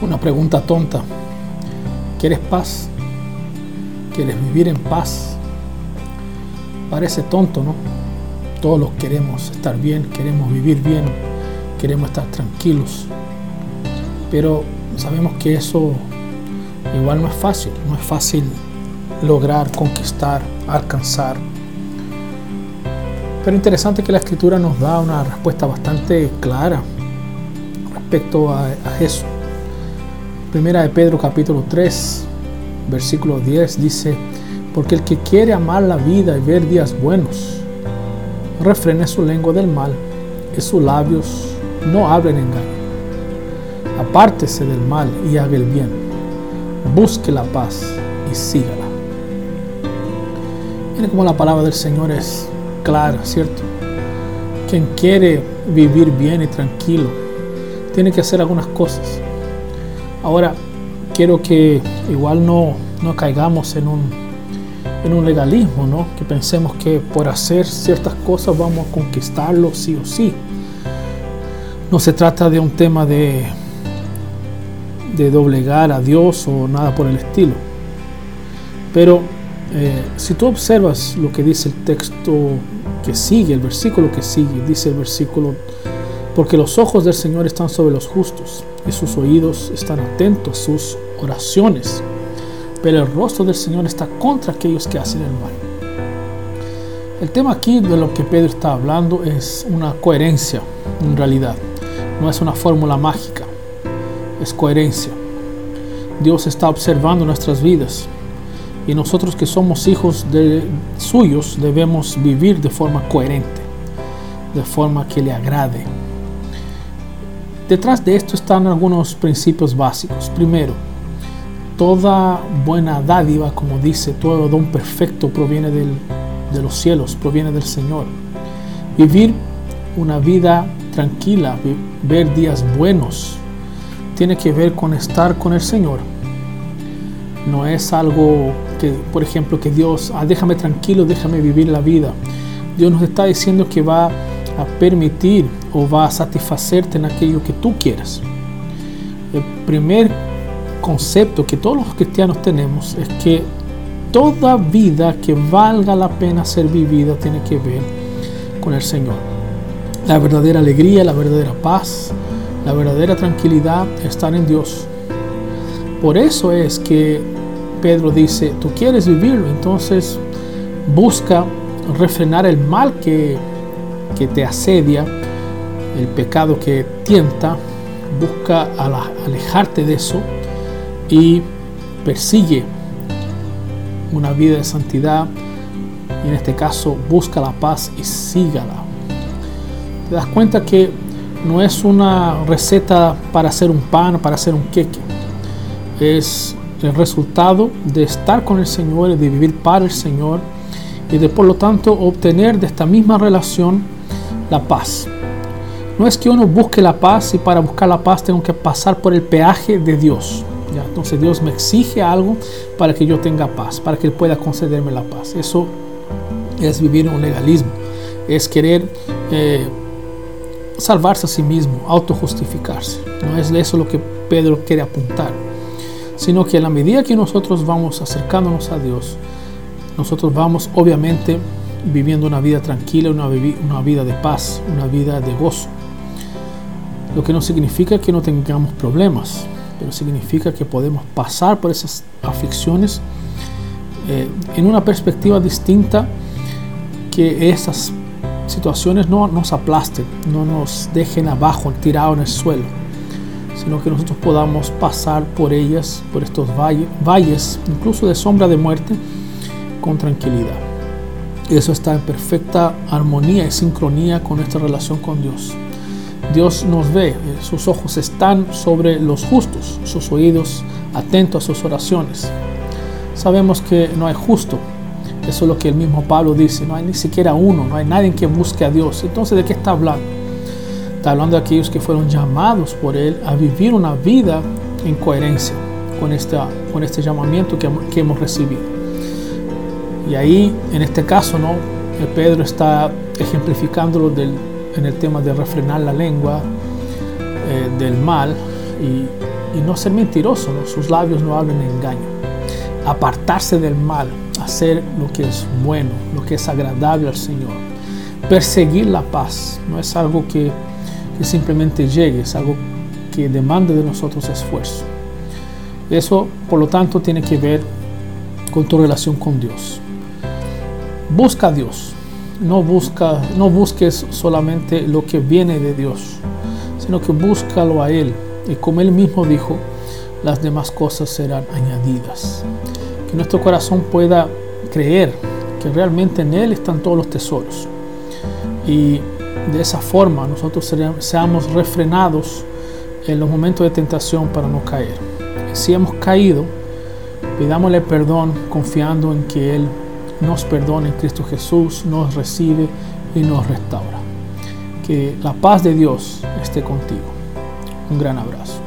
Una pregunta tonta. ¿Quieres paz? ¿Quieres vivir en paz? Parece tonto, ¿no? Todos los queremos estar bien, queremos vivir bien, queremos estar tranquilos. Pero sabemos que eso igual no es fácil, no es fácil lograr, conquistar, alcanzar. Pero interesante que la escritura nos da una respuesta bastante clara respecto a, a eso. Primera de Pedro capítulo 3, versículo 10 dice, porque el que quiere amar la vida y ver días buenos, refrene su lengua del mal y sus labios no hablen engaño. Apártese del mal y haga el bien. Busque la paz y sígala. Miren cómo la palabra del Señor es clara, ¿cierto? Quien quiere vivir bien y tranquilo tiene que hacer algunas cosas. Ahora, quiero que igual no, no caigamos en un, en un legalismo, ¿no? Que pensemos que por hacer ciertas cosas vamos a conquistarlo sí o sí. No se trata de un tema de, de doblegar a Dios o nada por el estilo. Pero eh, si tú observas lo que dice el texto que sigue, el versículo que sigue, dice el versículo, porque los ojos del Señor están sobre los justos y sus oídos están atentos a sus oraciones, pero el rostro del Señor está contra aquellos que hacen el mal. El tema aquí de lo que Pedro está hablando es una coherencia, en realidad, no es una fórmula mágica, es coherencia. Dios está observando nuestras vidas y nosotros que somos hijos suyos debemos vivir de forma coherente, de forma que le agrade. Detrás de esto están algunos principios básicos. Primero, toda buena dádiva, como dice, todo don perfecto proviene de los cielos, proviene del Señor. Vivir una vida tranquila, ver días buenos, tiene que ver con estar con el Señor. No es algo que, por ejemplo, que Dios, ah, déjame tranquilo, déjame vivir la vida. Dios nos está diciendo que va a permitir o va a satisfacerte en aquello que tú quieras. El primer concepto que todos los cristianos tenemos es que toda vida que valga la pena ser vivida tiene que ver con el Señor. La verdadera alegría, la verdadera paz, la verdadera tranquilidad están en Dios. Por eso es que Pedro dice, tú quieres vivirlo, entonces busca refrenar el mal que, que te asedia, el pecado que tienta, busca alejarte de eso y persigue una vida de santidad y en este caso busca la paz y sígala. Te das cuenta que no es una receta para hacer un pan, para hacer un queque. Es el resultado de estar con el Señor y de vivir para el Señor y de por lo tanto obtener de esta misma relación la paz. No es que uno busque la paz y para buscar la paz tengo que pasar por el peaje de Dios. ¿ya? Entonces Dios me exige algo para que yo tenga paz, para que Él pueda concederme la paz. Eso es vivir un legalismo, es querer eh, salvarse a sí mismo, autojustificarse. No es eso lo que Pedro quiere apuntar sino que a la medida que nosotros vamos acercándonos a Dios, nosotros vamos obviamente viviendo una vida tranquila, una, una vida de paz, una vida de gozo. Lo que no significa que no tengamos problemas, pero significa que podemos pasar por esas aflicciones eh, en una perspectiva distinta, que esas situaciones no nos aplasten, no nos dejen abajo, tirados en el suelo sino que nosotros podamos pasar por ellas, por estos valles, valles incluso de sombra de muerte, con tranquilidad. Eso está en perfecta armonía y sincronía con nuestra relación con Dios. Dios nos ve, sus ojos están sobre los justos, sus oídos atentos a sus oraciones. Sabemos que no hay justo, eso es lo que el mismo Pablo dice, no hay ni siquiera uno, no hay nadie que busque a Dios. Entonces, ¿de qué está hablando? Está hablando de aquellos que fueron llamados por Él a vivir una vida en coherencia con, esta, con este llamamiento que, que hemos recibido. Y ahí, en este caso, ¿no? Pedro está ejemplificándolo del, en el tema de refrenar la lengua eh, del mal y, no ser mentiroso, sus labios no hablen engaño. Apartarse del mal, hacer lo que es bueno, lo que es agradable al Señor. Perseguir la paz no es algo que, que simplemente llegue, es algo que demande de nosotros esfuerzo. Eso, por lo tanto, tiene que ver con tu relación con Dios. Busca a Dios. No, busca, no busques solamente lo que viene de Dios, sino que búscalo a Él. Y como Él mismo dijo, las demás cosas serán añadidas. Que nuestro corazón pueda creer que realmente en Él están todos los tesoros. Y de esa forma nosotros seamos refrenados en los momentos de tentación para no caer. Si hemos caído, pidámosle perdón confiando en que Él nos perdona en Cristo Jesús, nos recibe y nos restaura. Que la paz de Dios esté contigo. Un gran abrazo.